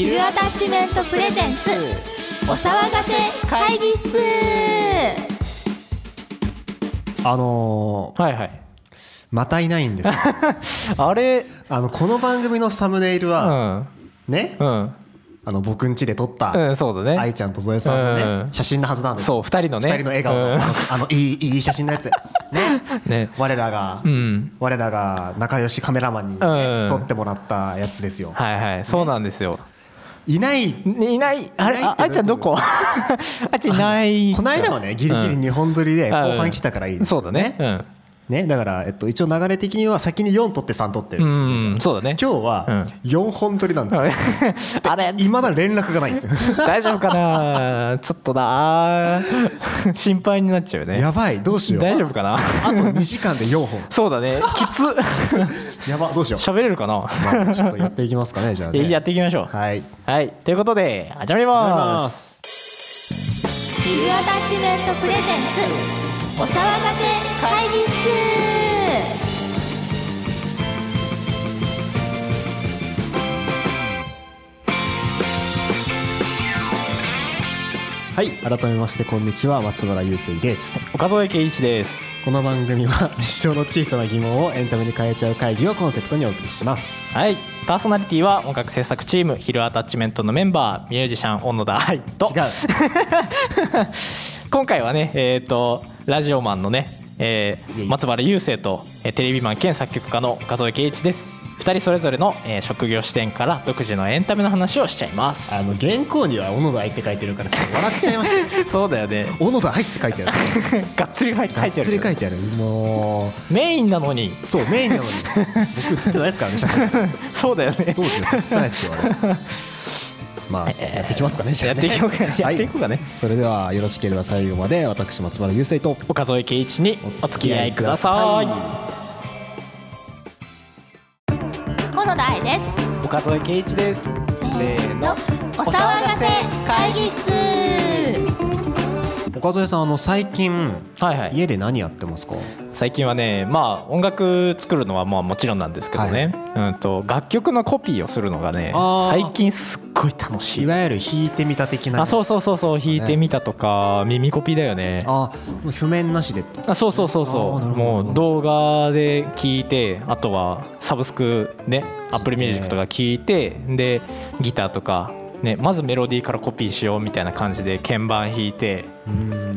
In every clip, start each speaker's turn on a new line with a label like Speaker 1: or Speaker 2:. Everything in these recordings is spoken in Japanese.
Speaker 1: ヒルアタッチメントプレゼンツお騒がせ会議室。
Speaker 2: あのー
Speaker 3: はいはい。
Speaker 2: またいないんですよ。
Speaker 3: あれ？
Speaker 2: あのこの番組のサムネイル
Speaker 3: う
Speaker 2: は、
Speaker 3: ん。
Speaker 2: ね？
Speaker 3: うん。
Speaker 2: あの僕ん家で撮った
Speaker 3: うんそうだね。
Speaker 2: 愛ちゃんとゾエさんのね、
Speaker 3: うん。
Speaker 2: 写真のはずなんです。
Speaker 3: そう二人のね。
Speaker 2: 二人の笑顔の、
Speaker 3: うん。
Speaker 2: あのいいいい写真のやつ。ね？
Speaker 3: ね。
Speaker 2: 我らが、
Speaker 3: うん。
Speaker 2: 我らが仲良しカメラマンに、ね
Speaker 3: うん。
Speaker 2: 撮ってもらったやつですよ。
Speaker 3: はいはい。そうなんですよ
Speaker 2: いない。
Speaker 3: ねいない。あれああいちゃんどこ？あいちゃんいない。
Speaker 2: この間はねギリギリ日本撮りで後半来たからいいです
Speaker 3: そうだね
Speaker 2: ねだから、えっと、一応流れ的には先に4撮って3撮ってる
Speaker 3: うん
Speaker 2: ですよ。
Speaker 3: んそうだね。
Speaker 2: 今日は
Speaker 3: うん。
Speaker 2: 4本撮りなんですよ。
Speaker 3: あれ
Speaker 2: いまだ連絡がないんですよ。
Speaker 3: 大丈夫かな？ちょっとな。心配になっちゃうよね。
Speaker 2: やばいどうしよう。
Speaker 3: 大丈夫かな？
Speaker 2: あと2時間で4本。
Speaker 3: そうだね。きつ。
Speaker 2: やばどうしよう。
Speaker 3: 喋れるかな？
Speaker 2: まあちょっとやっていきますかねじゃあね。
Speaker 3: やっていきましょう。
Speaker 2: はい。
Speaker 3: はい。ということで始まり
Speaker 2: 始ます。す
Speaker 1: ヒルアタッチメントプレゼンツお騒がせ会議室。
Speaker 2: はい改めましてこんにちは松原雄生です。
Speaker 3: 岡添圭一です。
Speaker 2: この番組は日常の小さな疑問をエンタメに変えちゃう会議をコンセプトにお送りします。
Speaker 3: はい。パーソナリティは音楽制作チームヒルアタッチメントのメンバーミュージシャン小野田。愛と。
Speaker 2: 違う。
Speaker 3: 今回はねえっ、とラジオマンのね、えー松原雄生と、えーテレビマン兼作曲家の岡添圭一です。2人それぞれの、えー職業視点から独自のエンタメの話をしちゃいます。
Speaker 2: あの原稿には小野田愛って書いてるからちょっと笑っちゃいました。
Speaker 3: そうだよね。
Speaker 2: 小野田愛って書いてある。
Speaker 3: がっつり書いてある
Speaker 2: がっつり書いてある。も
Speaker 3: メインなのに。
Speaker 2: うそうメインなのに。僕写ってないですからね写真。
Speaker 3: そうだよね。
Speaker 2: そうですよ写ってないですよあれまあやっていきますかねじゃあね。
Speaker 3: やっていこうかや
Speaker 2: はい。
Speaker 3: っていこうかね。
Speaker 2: それではよろしければ最後まで私松原雄生と
Speaker 3: 岡添圭一にお付き合いください。
Speaker 1: 小野田愛です。
Speaker 3: 岡添圭一です。せーの。
Speaker 1: お騒がせ会議室
Speaker 2: 岡添さんあの最近
Speaker 3: はいはい。
Speaker 2: 家で何やってますか？
Speaker 3: 最近はねまあ音楽作るのはまあもちろんなんですけどね、うんと楽曲のコピーをするのがね最近すっごい楽しい。
Speaker 2: いわゆる弾いてみた的な
Speaker 3: あそうそうそうそう弾いてみたとか耳コピーだよね。
Speaker 2: あもう譜面なしで。
Speaker 3: あそうそうそう
Speaker 2: あ
Speaker 3: そうもう動画で聞いてあとはサブスクね Apple Music とか聞いてでギターとかねまずメロディーからコピーしようみたいな感じで鍵盤弾いて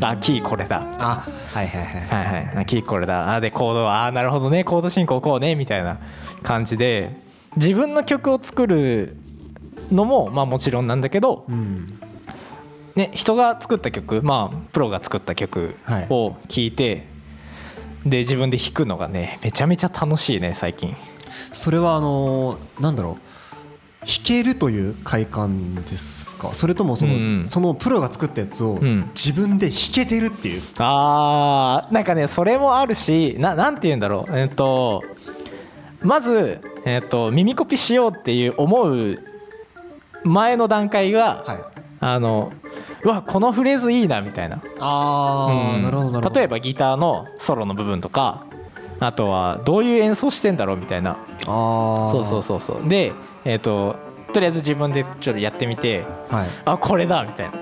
Speaker 3: あキーこれだ。
Speaker 2: あはいはいはい。
Speaker 3: はいはい、キーこれだ。あでコードはあーなるほどね。コード進行こうねみたいな感じで自分の曲を作るのもまあもちろんなんだけど、
Speaker 2: うん。
Speaker 3: ね、人が作った曲まあプロが作った曲
Speaker 2: はい。
Speaker 3: を聴いて、で自分で弾くのがねめちゃめちゃ楽しいね最近。
Speaker 2: それはあのーなんだろう弾けるという快感ですか？それともその,、
Speaker 3: うん。
Speaker 2: そのプロが作ったやつを
Speaker 3: ん。
Speaker 2: 自分で弾けてるっていう、
Speaker 3: あーなんかねそれもあるしななんて言うんだろう。えっ、とまず、えっと耳コピしようっていう思う前の段階が、
Speaker 2: はい。
Speaker 3: あのうわこのフレーズいいなみたいな。
Speaker 2: ああ、
Speaker 3: うん。
Speaker 2: なるほどなるほど。
Speaker 3: 例えばギターのソロの部分とかあとはどういう演奏してんだろうみたいな。
Speaker 2: ああ
Speaker 3: そうそうそうそう。でえっ、ととりあえず自分でちょっとやってみて
Speaker 2: はい。
Speaker 3: あこれだみたいな。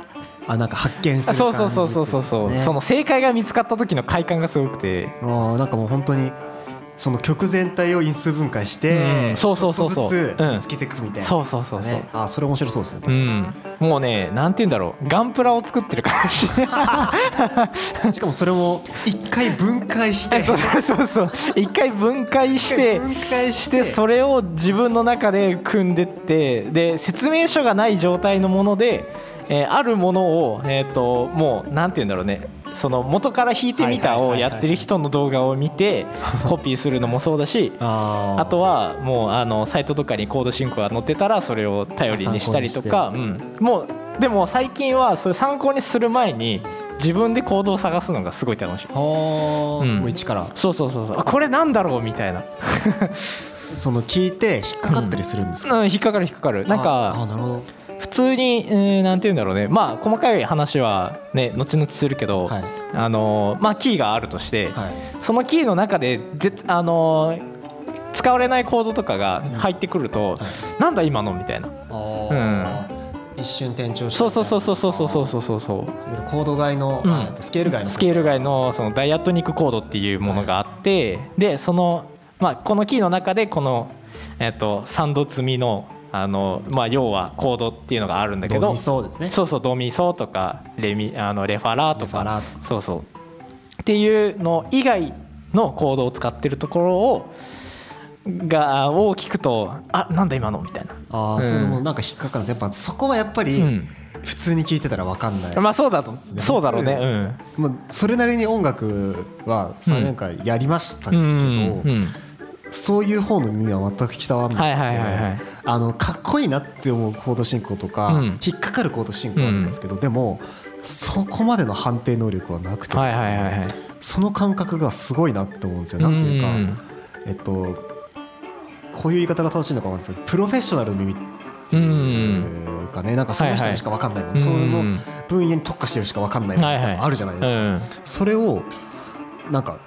Speaker 2: あなんか発見す
Speaker 3: あ
Speaker 2: る
Speaker 3: そうそうそうそうそうそう、その正解が見つかった時の快感がすごくて。
Speaker 2: あーなんかもう本当にその曲全体を因数分解して、
Speaker 3: うん。そうそうそうそう。
Speaker 2: ずつ
Speaker 3: うん。
Speaker 2: 見つけていくみたいな、
Speaker 3: そうそうそうそう、
Speaker 2: ね、あーそれ面白そうですね。
Speaker 3: う
Speaker 2: 確かに、
Speaker 3: ん、もうねなんて言うんだろう。ガンプラを作ってる感じ。
Speaker 2: しかもそれも一回分解して。
Speaker 3: そうそうそう一回分解して
Speaker 2: 分解し
Speaker 3: してそれを自分の中で組んでってで説明書がない状態のもので、えーあるものを、えー、ともうなんて言うんだろうねその元から弾いてみたをやってる人の動画を見てコピーするのもそうだし
Speaker 2: あ
Speaker 3: とはもうあのサイトとかにコード進行が載ってたらそれを頼りにしたりとか、うん、もうでも最近はそれ参考にする前に自分でコードを探すのがすごい楽しい。うん。
Speaker 2: もう一から。
Speaker 3: そうそうそうそう。あこれなんだろうみたいな、
Speaker 2: その聞いて引っかかったりするんですか、
Speaker 3: うん、引っかかる引っかかる。なん
Speaker 2: あ
Speaker 3: か
Speaker 2: あなるほど
Speaker 3: 普通に、えーなんて言うんだろうね。まあ細かい話はね後々するけど、
Speaker 2: はい。
Speaker 3: あのーまあキーがあるとして、
Speaker 2: はい。
Speaker 3: そのキーの中でぜあのー使われないコードとかが入ってくると、なんだ今のみたいな。
Speaker 2: あー。一瞬転調して
Speaker 3: そうそうそうそうそうそうそうそうそう。
Speaker 2: コード外の、
Speaker 3: うん。
Speaker 2: スケール外の。
Speaker 3: スケール外のそのダイアトニックコードっていうものがあってでその、まあ、このキーの中でこの、えっと3度積みのあの、まあ、要はコードっていうのがあるんだけど
Speaker 2: ドミソですね。
Speaker 3: そうそうドミソとかレミあのレファラーとかそうそう。っていうの以外のコードを使ってるところをがを聞くとあなんだ今のみたいな。
Speaker 2: ああ、
Speaker 3: うん。
Speaker 2: それもなんか引っかかるんですやっぱそこはやっぱり、
Speaker 3: うん。
Speaker 2: 普通に聞いてたら分かんない、
Speaker 3: まあそうだと
Speaker 2: ね
Speaker 3: そうだろうね。うん。
Speaker 2: まあ、それなりに音楽は3年間やりましたけど、
Speaker 3: うんうん
Speaker 2: そういう方の耳は全く伝わらな
Speaker 3: いはいはいはい。
Speaker 2: あのかっこいいなって思うコード進行とか、
Speaker 3: うん。
Speaker 2: 引っかかるコード進行あるんですけど、でもそこまでの判定能力はなくてですね、
Speaker 3: はいはいはいはい。
Speaker 2: その感覚がすごいなって思うんですよ。なんていうか、
Speaker 3: ん
Speaker 2: えっとこういう言い方が正しいのかもしれないですけどプロフェッショナルの耳って
Speaker 3: う
Speaker 2: いうんかねなんかその人にしか分かんない。もの、その分野に特化してるしか分かんないものあるじゃないですか、
Speaker 3: うん。
Speaker 2: それをなんか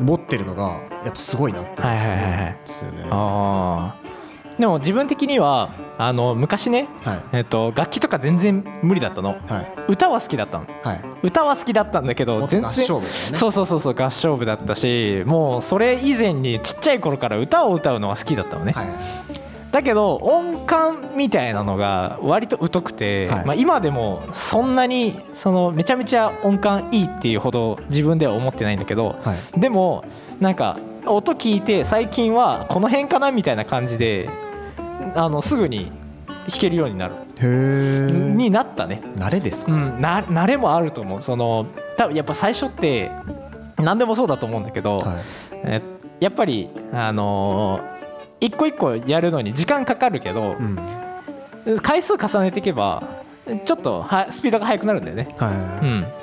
Speaker 2: 持ってるのがやっぱすごいなって思うん
Speaker 3: はいはいはいはい。
Speaker 2: ですよね。
Speaker 3: あー。でも自分的にはあの昔ね、
Speaker 2: はい。
Speaker 3: えっと楽器とか全然無理だったの。
Speaker 2: はい。
Speaker 3: 歌は好きだったの。
Speaker 2: はい。
Speaker 3: 歌は好きだったんだけど全然
Speaker 2: 元合唱部ですよね。
Speaker 3: そうそうそうそう合唱部だったしもうそれ以前にちっちゃい頃から歌を歌うのが好きだったのね、
Speaker 2: はい
Speaker 3: だけど音感みたいなのが割と疎くて、
Speaker 2: はい
Speaker 3: まあ、今でもそんなにそのめちゃめちゃ音感いいっていうほど自分では思ってないんだけど
Speaker 2: はい。
Speaker 3: でもなんか音聞いて最近はこの辺かなみたいな感じであのすぐに弾けるようになる。になったね、
Speaker 2: 慣れですか？
Speaker 3: うん、な慣れもあると思うその多分やっぱ最初って何でもそうだと思うんだけど、
Speaker 2: はい。
Speaker 3: えやっぱりあのー一個一個やるのに時間かかるけど
Speaker 2: う、ん。
Speaker 3: 回数重ねていけばちょっとはスピードが速くなるんだよね。
Speaker 2: は
Speaker 3: うん、だか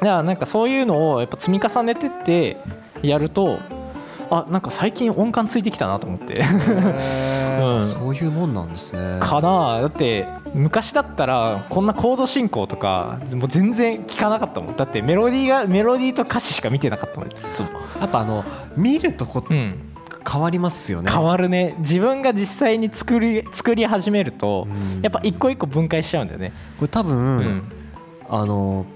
Speaker 3: らなんかそういうのをやっぱ積み重ねてってやるとあなんか最近音感ついてきたなと思って。うん。
Speaker 2: そういうもんなんですね。
Speaker 3: かな。だって昔だったらこんなコード進行とかもう全然聞かなかったもん。だってメロディーがメロディーと歌詞しか見てなかったもん。
Speaker 2: やっぱあの見るとこ
Speaker 3: うん、
Speaker 2: 変わりますよね。
Speaker 3: 変わるね。自分が実際に作り作り始めると
Speaker 2: うん。
Speaker 3: やっぱ一個一個分解しちゃうんだよね、
Speaker 2: これ多分、
Speaker 3: うん。
Speaker 2: あの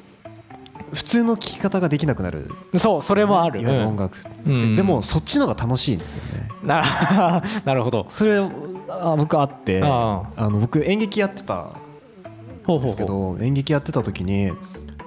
Speaker 2: 普通の聴き方ができなくなる。
Speaker 3: そうそれもある、
Speaker 2: いわゆる
Speaker 3: うん
Speaker 2: 音楽
Speaker 3: うん。
Speaker 2: でもそっちの方が楽しいんですよね。
Speaker 3: な なるほど。
Speaker 2: それあ僕あって
Speaker 3: あ
Speaker 2: あ。の僕演劇やってた
Speaker 3: んほ
Speaker 2: ですけど演劇やってた時に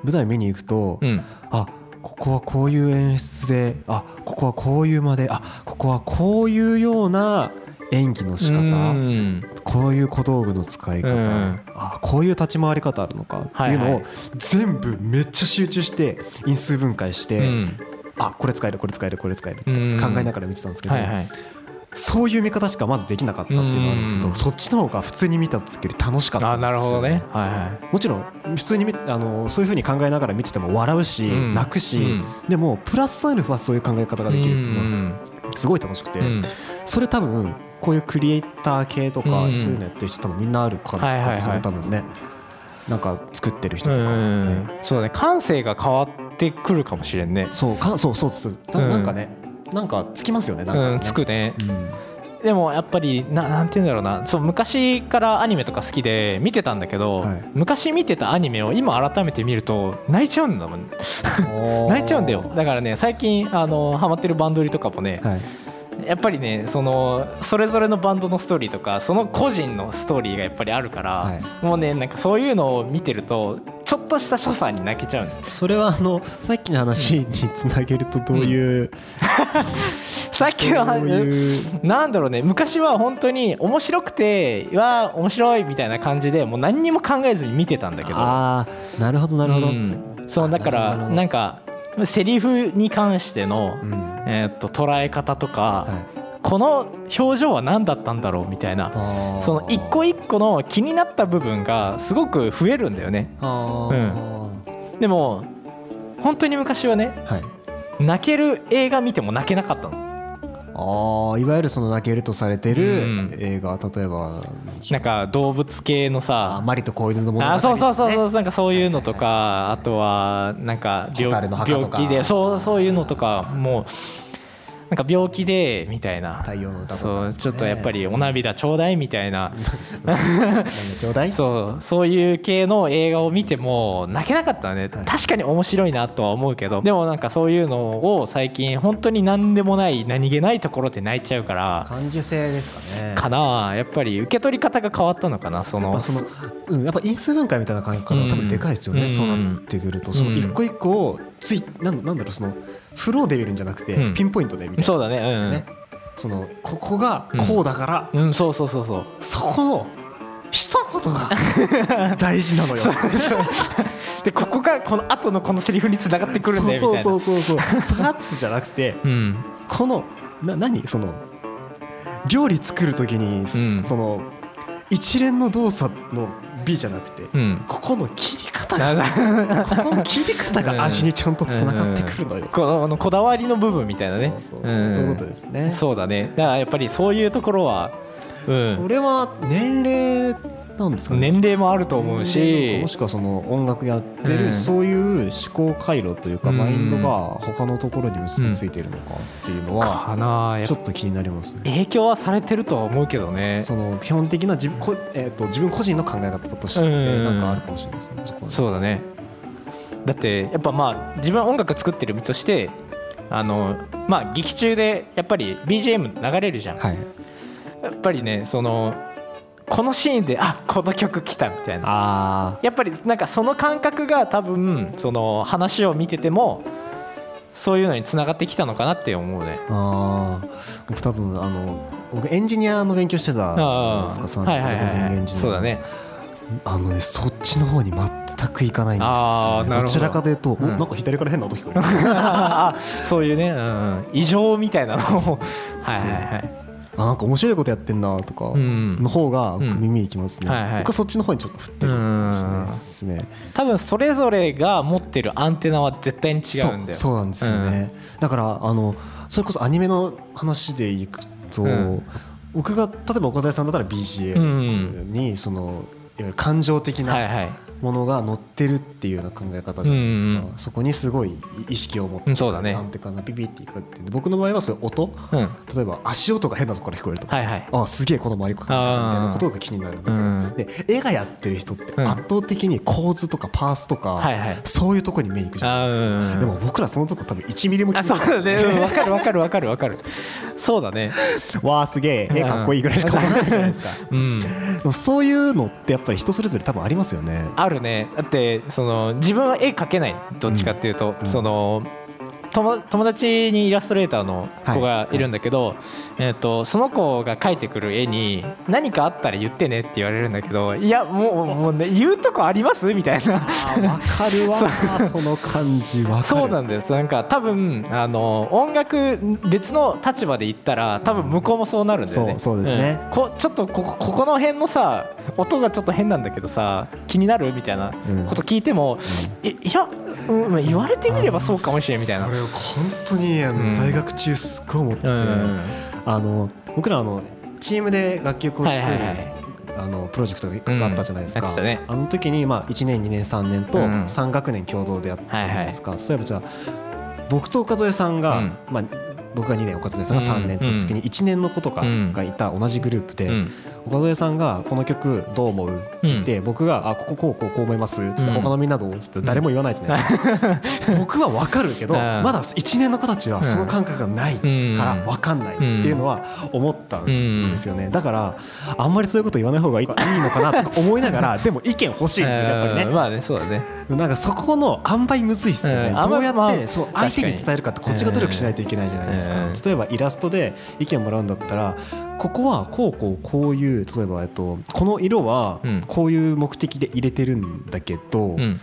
Speaker 2: 舞台見に行くと、
Speaker 3: ううん。
Speaker 2: あここはこういう演出であここはこういう間であここはこういうような演技の仕方、
Speaker 3: うん。
Speaker 2: こういう小道具の使い方、
Speaker 3: うん。
Speaker 2: あこういう立ち回り方あるのかっていうのを全部めっちゃ集中して因数分解して、
Speaker 3: うん。
Speaker 2: あこれ使えるこれ使えるこれ使えるって
Speaker 3: うん
Speaker 2: 考えながら見てたんですけど、
Speaker 3: はいはい
Speaker 2: そういう見方しかまずできなかったっていうのがあるんですけど、
Speaker 3: うん。
Speaker 2: そっちの方が普通に見た時より楽しかったですよ、
Speaker 3: なるほどね。はいは
Speaker 2: もちろん普通に見あのそういうふうに考えながら見てても笑うし、
Speaker 3: うん。
Speaker 2: 泣くし、
Speaker 3: うん。
Speaker 2: でもプラスアルファそういう考え方ができるっていうのは
Speaker 3: ん。
Speaker 2: すごい楽しくて、
Speaker 3: うん。
Speaker 2: それ多分こういうクリエイター系とか、
Speaker 3: うん。
Speaker 2: そういうのやってる人多分みんなあるから、多分ねなんか作ってる人とか、
Speaker 3: そうだね。感性が変わってくるかもしれんね。
Speaker 2: そうかそうそうです。な
Speaker 3: ん
Speaker 2: かね、なんかつきますよねなんかね、
Speaker 3: うんつくね。
Speaker 2: うん。
Speaker 3: でもやっぱりななんて言うんだろうな。そう昔からアニメとか好きで見てたんだけど、
Speaker 2: はい。
Speaker 3: 昔見てたアニメを今改めて見ると泣いちゃうんだもん。泣いちゃうんだよ。だからね最近あのハマってるバンドリとかもね、
Speaker 2: はい
Speaker 3: やっぱりねそのそれぞれのバンドのストーリーとかその個人のストーリーがやっぱりあるから、
Speaker 2: はい。
Speaker 3: もうねなんかそういうのを見てるとちょっとした所作に泣けちゃうんです
Speaker 2: それはあのさっきの話につなげるとどういう、
Speaker 3: さっきの
Speaker 2: どういう
Speaker 3: なんだろうね。昔は本当に面白くてわあ面白いみたいな感じでもう何にも考えずに見てたんだけど。
Speaker 2: ああなるほどなるほど、
Speaker 3: うん。そうだから
Speaker 2: な
Speaker 3: んかセリフに関しての、
Speaker 2: うん。
Speaker 3: えーっと捉え方とか、
Speaker 2: はい。
Speaker 3: この表情は何だったんだろうみたいなその一個一個の気になった部分がすごく増えるんだよね。
Speaker 2: あー、
Speaker 3: でも本当に昔はね
Speaker 2: はい。
Speaker 3: 泣ける映画見ても泣けなかったの
Speaker 2: ああいわゆるその泣けるとされてる
Speaker 3: うん。
Speaker 2: 映画、例えば
Speaker 3: なんか動物系の
Speaker 2: あ
Speaker 3: さ
Speaker 2: マリと子犬の物語
Speaker 3: あそうそうそう
Speaker 2: ね
Speaker 3: そうなんかそういうのとかあとはなんか病
Speaker 2: 蛍の墓とか。
Speaker 3: 病気でそうそういうのとかもうなんか病気でみたいな。
Speaker 2: 太陽の歌とか
Speaker 3: そうちょっとやっぱりお涙ちょうだいみたいな。
Speaker 2: 何ちょうだい
Speaker 3: そうそういう系の映画を見ても泣けなかったね、
Speaker 2: はい。
Speaker 3: 確かに面白いなとは思うけどでもなんかそういうのを最近本当に何でもない何気ないところで泣いちゃうから
Speaker 2: 感受性ですかね。
Speaker 3: かな。やっぱり受け取り方が変わったのかなその。
Speaker 2: やっぱその、うん、やっぱ因数分解みたいな考え方は多分でかいですよね、
Speaker 3: うん。
Speaker 2: そうなってくると。その一個一個をついなんなんだろうそのフローで見るんじゃなくて、
Speaker 3: うん。
Speaker 2: ピンポイントでみたい。な
Speaker 3: そうだね。
Speaker 2: ですよね、そのここがこうだから、
Speaker 3: うん、うん、そうそうそうそう。
Speaker 2: そこの一言が 大事なのよ。
Speaker 3: でここがこの後のこのセリフにつながってくるんだよみたいな。
Speaker 2: そうそうそう。そうさらっとじゃなくて
Speaker 3: うん。
Speaker 2: このな何？その料理作る時に、
Speaker 3: ん。
Speaker 2: その一連の動作の美じゃなくて、
Speaker 3: うん。
Speaker 2: ここの切り方がここの切り方が味にちゃんとつながってくるのよ。
Speaker 3: このあのこだわりの部分みたいなね。
Speaker 2: そうそうそうそういうことですね。
Speaker 3: そうだね。だからやっぱりそういうところは、うん。
Speaker 2: そ、れは年齢なんですかね。
Speaker 3: 年齢もあると思うし
Speaker 2: もしくはその音楽やってる、
Speaker 3: うん
Speaker 2: そういう思考回路というか、
Speaker 3: うん
Speaker 2: マインドが他のところに結びついてるのかっていうのはちょっと気になりますね。
Speaker 3: 影響はされてるとは思うけどね
Speaker 2: その基本的な自分,こ、えー、と自分個人の考え方として
Speaker 3: うん
Speaker 2: なんかあるかもしれないですね。そこは
Speaker 3: そうだねだってやっぱまあ自分は音楽作ってる身としてあのまあ劇中でやっぱり BGM 流れるじゃん、
Speaker 2: はい。
Speaker 3: やっぱりねそのこのシーンであこの曲来たみたいな。
Speaker 2: あ
Speaker 3: やっぱりなんかその感覚が多分その話を見ててもそういうのにつながってきたのかなって思うね。
Speaker 2: ーあー。僕多分あの僕エンジニアの勉強してたじゃないですか3
Speaker 3: はいはいはい
Speaker 2: 年
Speaker 3: はい。
Speaker 2: エンジニア
Speaker 3: そうだね。
Speaker 2: あのねそっちの方に全くいかないんですよ、ね、
Speaker 3: ど。
Speaker 2: どちらかというと、お
Speaker 3: うん。
Speaker 2: なんか左から変な音聞こえる。
Speaker 3: あそういうね、うんうん、異常みたいなのを。はいはいはい
Speaker 2: あなんか面白いことやってんなとか
Speaker 3: うん
Speaker 2: の方が耳にきますね、
Speaker 3: はいはい。
Speaker 2: 僕はそっちの方にちょっと振ってるかもしれないですね。
Speaker 3: 多分それぞれが持ってるアンテナは絶対に違うんだよ。
Speaker 2: そうなんですよね、だからあのそれこそアニメの話でいくと、
Speaker 3: うん。
Speaker 2: 僕が例えば岡田さんだったら BGM にそのいわゆる感情的な
Speaker 3: はいはい
Speaker 2: ものが乗ってるっていうような考え方じゃないですか、
Speaker 3: うんうん
Speaker 2: そこにすごい意識を持って、
Speaker 3: うんそうだね。
Speaker 2: なんてかなピピっていくっていう僕の場合はそういう音？
Speaker 3: うん。
Speaker 2: 例えば足音が変なところから聞こえるとか、
Speaker 3: はいはい。
Speaker 2: あすげえこの回り込み方みたいなことが気になるんですよ、
Speaker 3: うん
Speaker 2: で絵がやってる人って
Speaker 3: うん。
Speaker 2: 圧倒的に構図とかパースとか、
Speaker 3: はいはい。
Speaker 2: そういうところに目いくじゃないですか、
Speaker 3: うん
Speaker 2: でも僕らそのとこ多分1ミリも
Speaker 3: あ
Speaker 2: 気づかない。
Speaker 3: そうだね。かるわかるわかるわかる。そうだね。
Speaker 2: わあすげえ絵かっこいいぐらいしか思わないじゃないですか。
Speaker 3: うん。
Speaker 2: そういうのってやっぱり人それぞれ多分ありますよね。
Speaker 3: あるね。だってその自分は絵描けない。どっちかっていうと、
Speaker 2: うん。
Speaker 3: その友友達にイラストレーターの子がいるんだけど、えー、とその子が描いてくる絵に何かあったら言ってねって言われるんだけどいやもうもう、ね、言うとこありますみたいな。
Speaker 2: わかるわ。その感じわかる。
Speaker 3: そうなんです。なんか多分あの音楽別の立場で言ったら多分向こうもそうなるんだよね。
Speaker 2: そうそうですね。
Speaker 3: ん。こちょっとここここの辺のさ音がちょっと変なんだけどさ気になるみたいな
Speaker 2: うん。
Speaker 3: こと聞いても、いいや、うん、まあ言われてみればそうかもしれんみたいな。
Speaker 2: それを本当にあの
Speaker 3: うん。
Speaker 2: 在学中すっごい思ってて、
Speaker 3: うん。
Speaker 2: あの僕らあのチームで楽曲を作る、あのプロジェクトがあったじゃないですか、あの時にまあ1年2年3年と
Speaker 3: うん
Speaker 2: 3学年共同でやったじゃないですか、例えばじゃあ僕と岡添さんが、
Speaker 3: うん。
Speaker 2: まあ、僕が2年岡添さんが3年って時に1年の子とかがいた同じグループで、
Speaker 3: うん
Speaker 2: 岡添さんが「この曲どう思う?」って言って、僕が「あこここうこうこう思います」って、
Speaker 3: うん。
Speaker 2: 他のみんなどう?」って誰も言わないじゃないですか、僕は分かるけど、
Speaker 3: うん。
Speaker 2: まだ1年の子たちはその感覚がないから分かんないっていうのは思ったんですよね。だからあんまりそういうこと言わない方がいいのかなとか思いながら でも意見欲しいんですよねやっぱりね。
Speaker 3: うん。まあねそうだね
Speaker 2: なんかそこの塩梅むずいっすよね、
Speaker 3: うん。
Speaker 2: どうやって、そう相手に伝えるかってこっちが努力しないといけないじゃないですか、
Speaker 3: うん。
Speaker 2: 例えばイラストで意見もらうんだったらここはこうこうこういう例えば、えっと、この色は
Speaker 3: うん。
Speaker 2: こういう目的で入れてるんだけど、
Speaker 3: うん。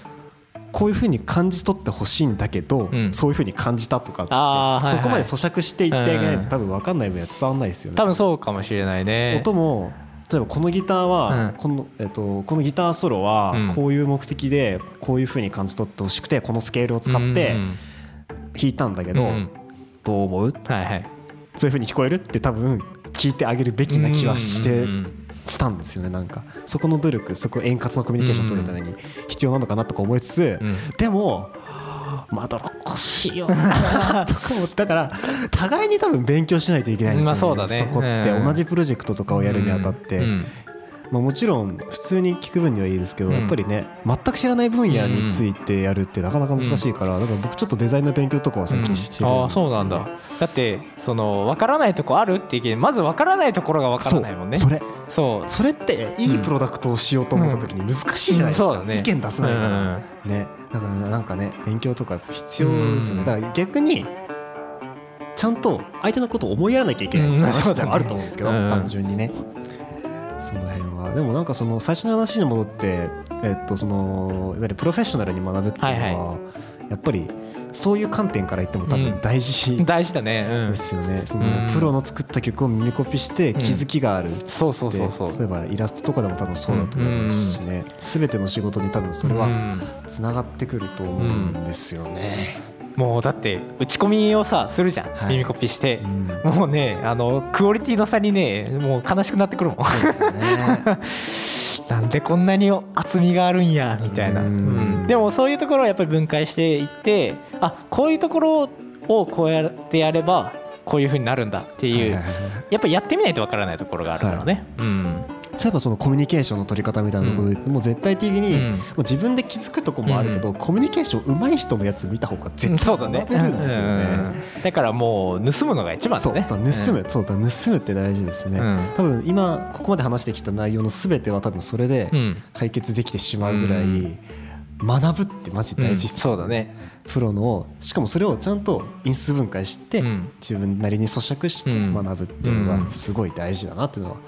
Speaker 2: こういうふうに感じ取ってほしいんだけど、
Speaker 3: うん。
Speaker 2: そういうふうに感じたとかって、
Speaker 3: はいはい。
Speaker 2: そこまで咀嚼していってあげない
Speaker 3: うん
Speaker 2: と多分分かんない分は伝わんないですよね。
Speaker 3: 多分そうかもしれないね。
Speaker 2: 音も例えばこのギターは、
Speaker 3: うん。
Speaker 2: このえっとこのギターソロは
Speaker 3: うん。
Speaker 2: こういう目的でこういうふうに感じ取ってほしくてこのスケールを使って
Speaker 3: うん
Speaker 2: 弾いたんだけど、
Speaker 3: うん
Speaker 2: どう思う？
Speaker 3: はいはい。
Speaker 2: そういうふうに聞こえる？って多分聞いてあげるべきな気はして、したんですよねなんか。そこの努力そこ円滑なコミュニケーションを取るために必要なのかなとか思いつつ、
Speaker 3: うん。
Speaker 2: でもまどろっこしいよ。な とか思ってだから互いに多分勉強しないといけないんですよね,、
Speaker 3: まあそ
Speaker 2: こって。
Speaker 3: うん。
Speaker 2: 同じプロジェクトとかをやるにあたって、
Speaker 3: うん。
Speaker 2: まあ、もちろん普通に聞く分にはいいですけど、
Speaker 3: うん。
Speaker 2: やっぱりね全く知らない分野についてやるってなかなか難しいから、だから僕ちょっとデザインの勉強とかは最近してるんです
Speaker 3: ああそうなんだ。だってその分からないとこあるって言うまず分からないところが分からないもんね。
Speaker 2: それ
Speaker 3: そう。
Speaker 2: それっていいプロダクトをしようと思った時に難しいじゃないですか、
Speaker 3: うん。そうだね。
Speaker 2: 意見出せないから、
Speaker 3: うん。
Speaker 2: ねだからなんかね勉強とか必要ですよね、
Speaker 3: うん。
Speaker 2: だから逆にちゃんと相手のことを思いやらなきゃいけない
Speaker 3: うん。
Speaker 2: 話ではあると思うんですけど、単純にね。その辺は。でもなんかその最初の話に戻ってえっとそのいわゆるプロフェッショナルに学ぶっていうのは、
Speaker 3: はい。
Speaker 2: やっぱりそういう観点から言っても多分大事
Speaker 3: 大事だね。うん。
Speaker 2: ですよね、その
Speaker 3: うん。
Speaker 2: プロの作った曲を耳コピして気づきがある、
Speaker 3: そうそうそうそう。
Speaker 2: で例えばイラストとかでも多分そうだと思いますしね、全ての仕事に多分それは
Speaker 3: うん。
Speaker 2: つながってくると思うんですよね。
Speaker 3: もうだって打ち込みをさするじゃん、
Speaker 2: はい。
Speaker 3: 耳コピして。
Speaker 2: う、ん。
Speaker 3: もうねあのクオリティの差にねもう悲しくなってくるもん。
Speaker 2: そうですよね。
Speaker 3: なんでこんなに厚みがあるんやみたいな、でもそういうところをやっぱり分解していってあこういうところをこうやってやればこういうふうになるんだっていう、
Speaker 2: はいはいはい
Speaker 3: やっぱりやってみないとわからないところがあるからね、うん
Speaker 2: 例えばそのコミュニケーションの取り方みたいなところで、もう絶対的に、
Speaker 3: うん。
Speaker 2: もう自分で気づくとこもあるけど、コミュニケーション上手い人のやつ見た方が絶対学べるんですよね。
Speaker 3: うん。だからもう盗むのが一番だね。
Speaker 2: そう。盗む、そう。だ盗むって大事ですね、
Speaker 3: うん。
Speaker 2: 多分今ここまで話してきた内容のすべては多分それで
Speaker 3: うん。
Speaker 2: 解決できてしまうぐらい、
Speaker 3: うん。
Speaker 2: 学ぶってマジ大事っす、
Speaker 3: そうだね。
Speaker 2: プロのしかもそれをちゃんと因数分解して、
Speaker 3: うん。
Speaker 2: 自分なりに咀嚼して
Speaker 3: うん。
Speaker 2: 学ぶっていうのがすごい大事だなっていうのは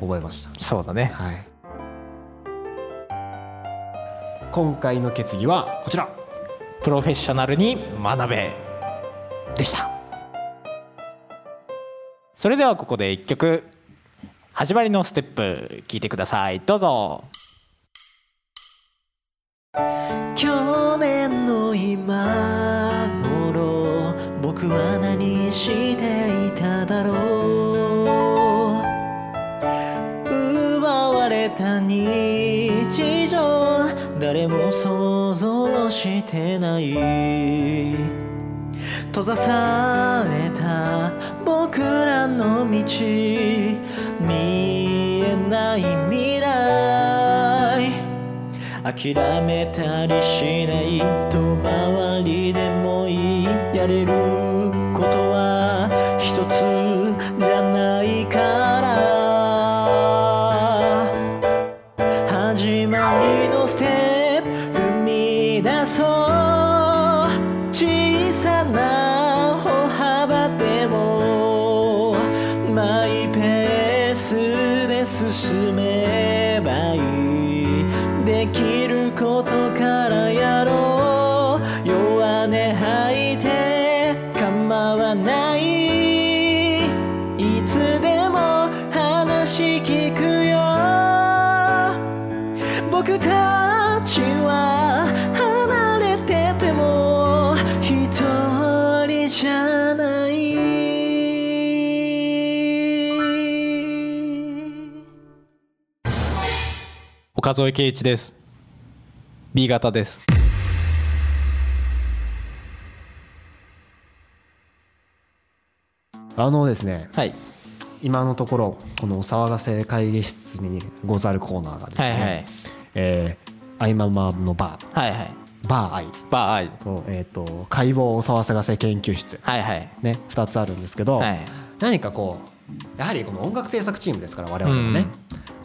Speaker 2: 覚えました、
Speaker 3: そうだね。
Speaker 2: はい。今回の決議はこちら。
Speaker 3: プロフェッショナルに学べ。
Speaker 2: でした。
Speaker 3: それではここで一曲。始まりのステップ聞いてください。どうぞ。
Speaker 4: 去年の今頃僕は何していただろうた日常誰も想像してない。閉ざされた僕らの道。見えない未来。諦めたりしない。遠回りでもいい。やれる始まりのステージ
Speaker 3: 岡添圭一です。B 型です。
Speaker 2: あのですね
Speaker 3: はい。
Speaker 2: 今のところこのお騒がせ会議室にござるコーナーがですね、
Speaker 3: はいはい。
Speaker 2: えーアイママのバー。
Speaker 3: はいはい。
Speaker 2: バーアイ。
Speaker 3: バーアイ。
Speaker 2: と,、えー、と解剖お騒がせ研究室。
Speaker 3: はいはい。
Speaker 2: ね2つあるんですけど、
Speaker 3: はい。
Speaker 2: 何かこうやはりこの音楽制作チームですから我々はね、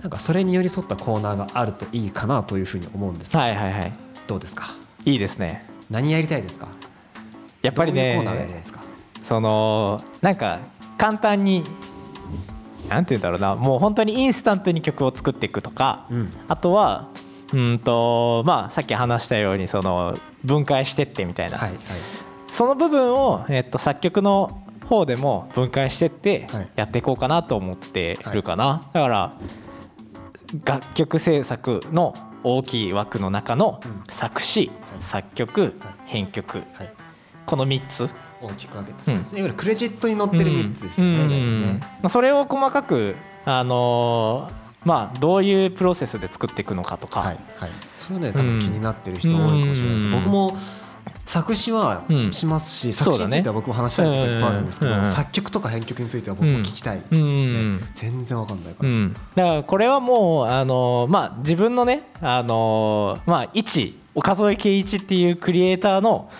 Speaker 2: なんかそれに寄り添ったコーナーがあるといいかなというふうに思うんです。が、
Speaker 3: はいはいはい。
Speaker 2: どうですか？
Speaker 3: いいですね。
Speaker 2: 何やりたいですか？
Speaker 3: やっぱり
Speaker 2: どういうコーナーがやりたい
Speaker 3: ね
Speaker 2: ですか？
Speaker 3: そのなんか簡単になんて言うんだろうな。もう本当にインスタントに曲を作っていくとか、
Speaker 2: うん。
Speaker 3: あとはうんとまあさっき話したようにその分解してってみたいな、
Speaker 2: はいはい。
Speaker 3: その部分を、えっと、作曲の方でも分解してって
Speaker 2: はい。
Speaker 3: やっていこうかなと思ってるかな、だから楽曲制作の大きい枠の中の
Speaker 2: うん。
Speaker 3: 作詞、
Speaker 2: はい。
Speaker 3: 作曲、
Speaker 2: はい。
Speaker 3: 編曲。
Speaker 2: はい。
Speaker 3: この3つ。
Speaker 2: 大きく分けてそうですね、いわゆるクレジットに載ってる3つですよね,、
Speaker 3: うん。うん
Speaker 2: ね。
Speaker 3: うん。まあそれを細かくあのーまあどういうプロセスで作っていくのかとか、
Speaker 2: はい。はい。それはね多分気になってる人多いかもしれないです、
Speaker 3: うん。
Speaker 2: 僕も作詞はしますし、
Speaker 3: うん
Speaker 2: 作詞については僕も話したいこといっぱいあるんですけど、
Speaker 3: そうだねうん。
Speaker 2: 作曲とか編曲については僕も聞きたいですね、
Speaker 3: うん
Speaker 2: 全然わかんないから、
Speaker 3: うん、だからこれはもうあの、まあ、自分のねあの、まあ、一岡添圭一っていうクリエイターの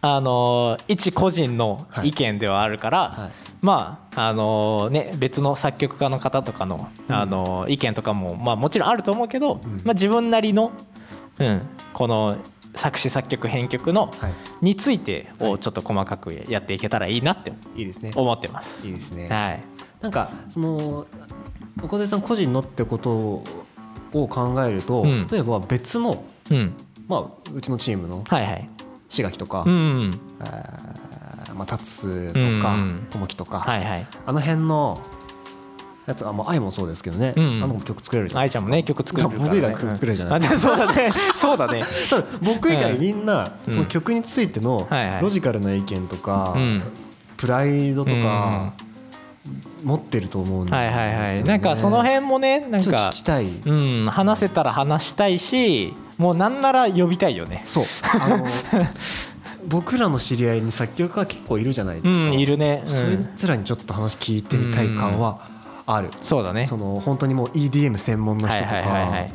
Speaker 3: あの一個人の意見ではあるから、
Speaker 2: はい。
Speaker 3: まああのね、別の作曲家の方とかの,、あの意見とかも、まあ、もちろんあると思うけど、
Speaker 2: うん。
Speaker 3: まあ、自分なりの、うん、この作詞作曲編曲の
Speaker 2: はい。
Speaker 3: についてをちょっと細かくやっていけたらいいなって
Speaker 2: いいですね。
Speaker 3: 思ってます。
Speaker 2: いいですね、
Speaker 3: はい。
Speaker 2: なんかその岡添さん個人のってことを考えると、
Speaker 3: うん。
Speaker 2: 例えば別の、
Speaker 3: うん。
Speaker 2: まあ、うちのチームの
Speaker 3: はいはい。
Speaker 2: 志垣とか、
Speaker 3: うん
Speaker 2: えーまあ、達とか
Speaker 3: うん。
Speaker 2: 友樹とか、
Speaker 3: はいはい。
Speaker 2: あの辺のやつあ、まあ、愛もそうですけどね、
Speaker 3: うん
Speaker 2: あの子も曲作れるじゃないですか
Speaker 3: 愛ちゃんもね曲作れるから、ね、
Speaker 2: 僕以外曲作れるじゃないですか、
Speaker 3: かそうだね。そうだね。
Speaker 2: 僕以外みんな、
Speaker 3: うん。
Speaker 2: その曲についてのロジカルな意見とか、
Speaker 3: うん。
Speaker 2: プライドとか持ってると思うんでね。
Speaker 3: はいはいはい。なんかその辺もねなんかうん。話せたら話したいしもうなんなら呼びたいよね。
Speaker 2: そう。あの 僕らの知り合いに作曲家結構いるじゃないですか、
Speaker 3: うんいるね、う
Speaker 2: そい
Speaker 3: ん、
Speaker 2: つらにちょっと話聞いてみたい感はある、
Speaker 3: そうだね。
Speaker 2: その本当にもう EDM 専門の人とか、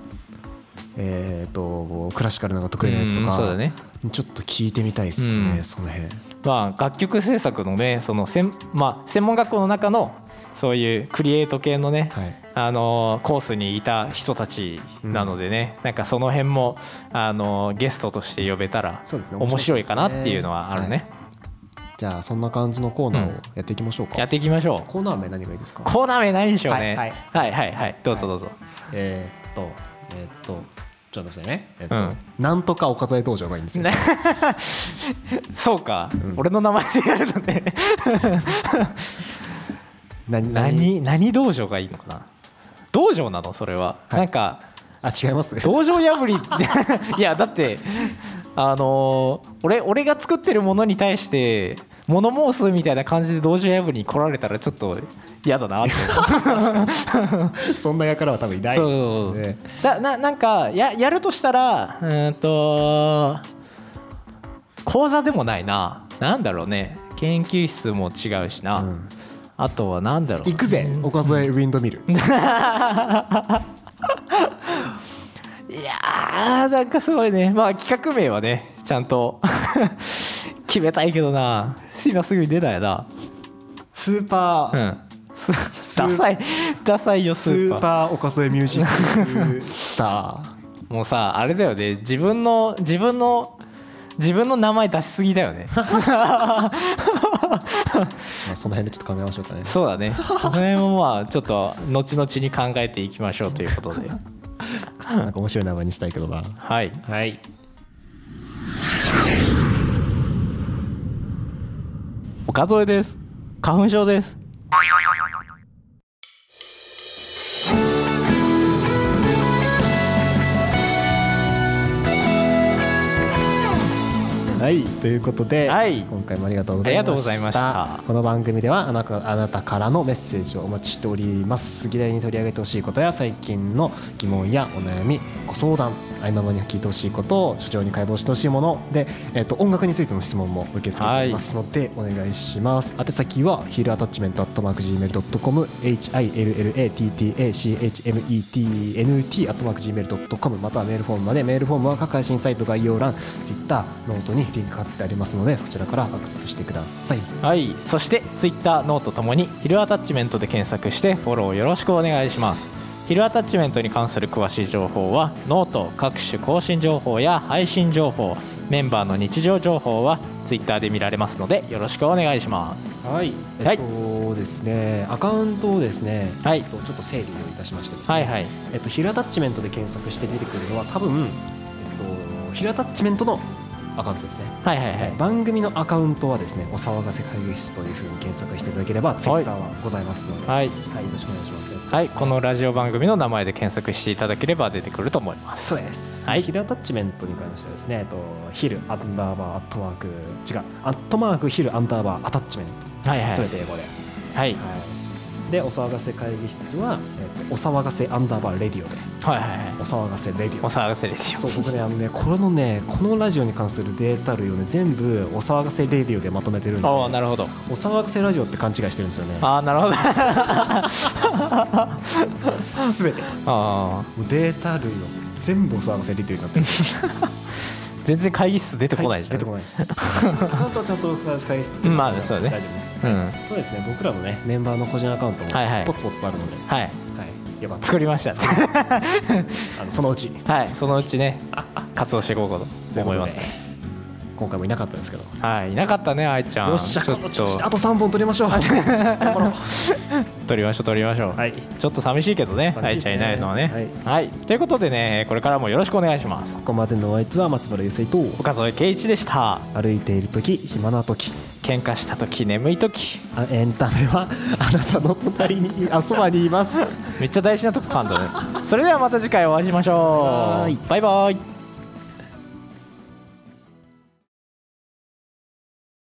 Speaker 2: えー、とクラシカルなのが得意なやつとか、
Speaker 3: ね。
Speaker 2: ちょっと聞いてみたいですね、
Speaker 3: うん。
Speaker 2: その辺。
Speaker 3: まあ楽曲制作のねその専,、まあ、専門学校の中のそういうクリエイト系のね、
Speaker 2: はい。
Speaker 3: あのコースにいた人たちなのでね、なんかその辺もあのゲストとして呼べたら面白いかなっていうのはあるね
Speaker 2: じゃあそんな感じのコーナーをやっていきましょうか、
Speaker 3: やっていきましょう。
Speaker 2: コーナー名何がいいですか？
Speaker 3: コーナー名何でしょうね、
Speaker 2: はい
Speaker 3: はい。はいはいどうぞどうぞ、
Speaker 2: えーっとえーっとちょっとですね、えーっと
Speaker 3: うん。
Speaker 2: なんとか岡添道場がいいんですよ、
Speaker 3: ね そうか、
Speaker 2: ん。
Speaker 3: 俺の名前でやるのね。
Speaker 2: 何
Speaker 3: 何？何道場がいいのかな？道場なの？それは、
Speaker 2: はい。
Speaker 3: なんか
Speaker 2: あ違います？
Speaker 3: 道場破り。っ ていやだってあのー俺俺が作ってるものに対して物申すみたいな感じで道場破りに来られたらちょっと嫌だなって
Speaker 2: そんな輩は多分いない
Speaker 3: そう
Speaker 2: ですよね。
Speaker 3: だななんかややるとしたらうーんと講座でもないな。なんだろうね。研究室も違うしな、
Speaker 2: うん。
Speaker 3: あとはなんだろう。
Speaker 2: 行くぜ。岡添ウィンドミル。
Speaker 3: いやーなんかすごいね。まあ企画名はねちゃんと 決めたいけどな今すぐに出ないな。
Speaker 2: スーパー、
Speaker 3: うん。ダサいダサいよ
Speaker 2: ス
Speaker 3: スーパー。
Speaker 2: ーパー岡添ミュージックスター。
Speaker 3: もうさあれだよね。自分の自分の自分の名前出しすぎだよね。
Speaker 2: まあその辺でちょっと考えましょうかね。
Speaker 3: そうだね。それもまあちょっと後々に考えていきましょうということで。
Speaker 2: なんか面白い名前にしたいけどな。
Speaker 3: はい。
Speaker 2: はい
Speaker 3: 岡添です。花粉症です。
Speaker 2: はいということで、
Speaker 3: はい。
Speaker 2: 今回もありがとうございました。
Speaker 3: ありがとうございました。
Speaker 2: この番組ではあなたあなたからのメッセージをお待ちしております。議題に取り上げてほしいことや最近の疑問やお悩みご相談合間に聞いてほしいことを主張に解剖してほしいもので、えっと音楽についての質問も受け付けておりますので、お願いします。宛先はヒルアタッチメントアットマーク Gmail.com HILLATTACHMETNT アットマーク Gmail.com またはメールフォームまでメールフォームは各配信サイト概要欄 Twitter ノートにリンク貼ってありますのでそちらからアクセスしてください。
Speaker 3: はい。そしてツイッターノートともにヒルアタッチメントで検索してフォローよろしくお願いします。ヒルアタッチメントに関する詳しい情報はノート各種更新情報や配信情報メンバーの日常情報はツイッターで見られますのでよろしくお願いします。
Speaker 2: はい。えっとですねアカウントをですね、
Speaker 3: はい。
Speaker 2: えっとちょっと整理をいたしましてですね、
Speaker 3: はいはい。
Speaker 2: えっと、ヒルアタッチメントで検索して出てくるのは多分、えっと、ヒルアタッチメントのアカウントですね、
Speaker 3: はいはいはい。
Speaker 2: 番組のアカウントはですねお騒がせ会議室というふうに検索していただければツイッターはございますので、はい。
Speaker 3: はい、
Speaker 2: よろしくお願いします。
Speaker 3: はい、このラジオ番組の名前で検索していただければ出てくると思います。
Speaker 2: そうです、
Speaker 3: はい。
Speaker 2: ヒルアタッチメントに関してはですね、えっと、ヒルアンダーバーアットマーク違うアットマークヒルアンダーバーアタッチメント。
Speaker 3: はいはい。
Speaker 2: それで英語で、
Speaker 3: はい。
Speaker 2: はい、でお騒がせ会議室は、えーとお騒がせアンダーバーレディオで
Speaker 3: はいはいはい。
Speaker 2: お騒がせレディ
Speaker 3: お騒がせですよ
Speaker 2: そう僕ねあのねこのねこのラジオに関するデータ類をね全部お騒がせレディオでまとめてるんで。
Speaker 3: ああなるほど。
Speaker 2: お騒がせラジオって勘違いしてるんですよね。
Speaker 3: ああなるほど
Speaker 2: すべて。も
Speaker 3: ああ
Speaker 2: うデータ類を全部お騒がせレディオになってる。
Speaker 3: 全然会議室出てこない
Speaker 2: 出てこない。ちゃんとちゃんとお騒がせ会議室
Speaker 3: まあそうだね。
Speaker 2: 大丈夫です。
Speaker 3: うん。
Speaker 2: そうですね僕らのねメンバーの個人アカウントもポツポツあるので、
Speaker 3: はい
Speaker 2: はい、よかった
Speaker 3: 作りましたね。
Speaker 2: あのそのうち。
Speaker 3: はいそのうちね活動していこうかと思いますね。
Speaker 2: で今回もいなかったですけど。
Speaker 3: はいいなかったね愛ちゃん。
Speaker 2: よっしゃ
Speaker 3: ちょっ
Speaker 2: この調子であ
Speaker 3: と
Speaker 2: と3本取りましょう。頑張ろう。
Speaker 3: 取りましょう取りましょう。
Speaker 2: はい。
Speaker 3: ちょっと寂しいけどね愛ちゃん
Speaker 2: い
Speaker 3: ないのはね。はい。ということでねこれからもよろしくお願いします。
Speaker 2: ここまでのお相手は松原優生と
Speaker 3: 岡添圭一でした。
Speaker 2: 歩いている時暇な時。
Speaker 3: 喧嘩した時眠い時。
Speaker 2: あエンタメはあなたの隣に あそばにいます。
Speaker 3: めっちゃ大事なとこ噛んだね。それではまた次回お会いしましょう。バイバイ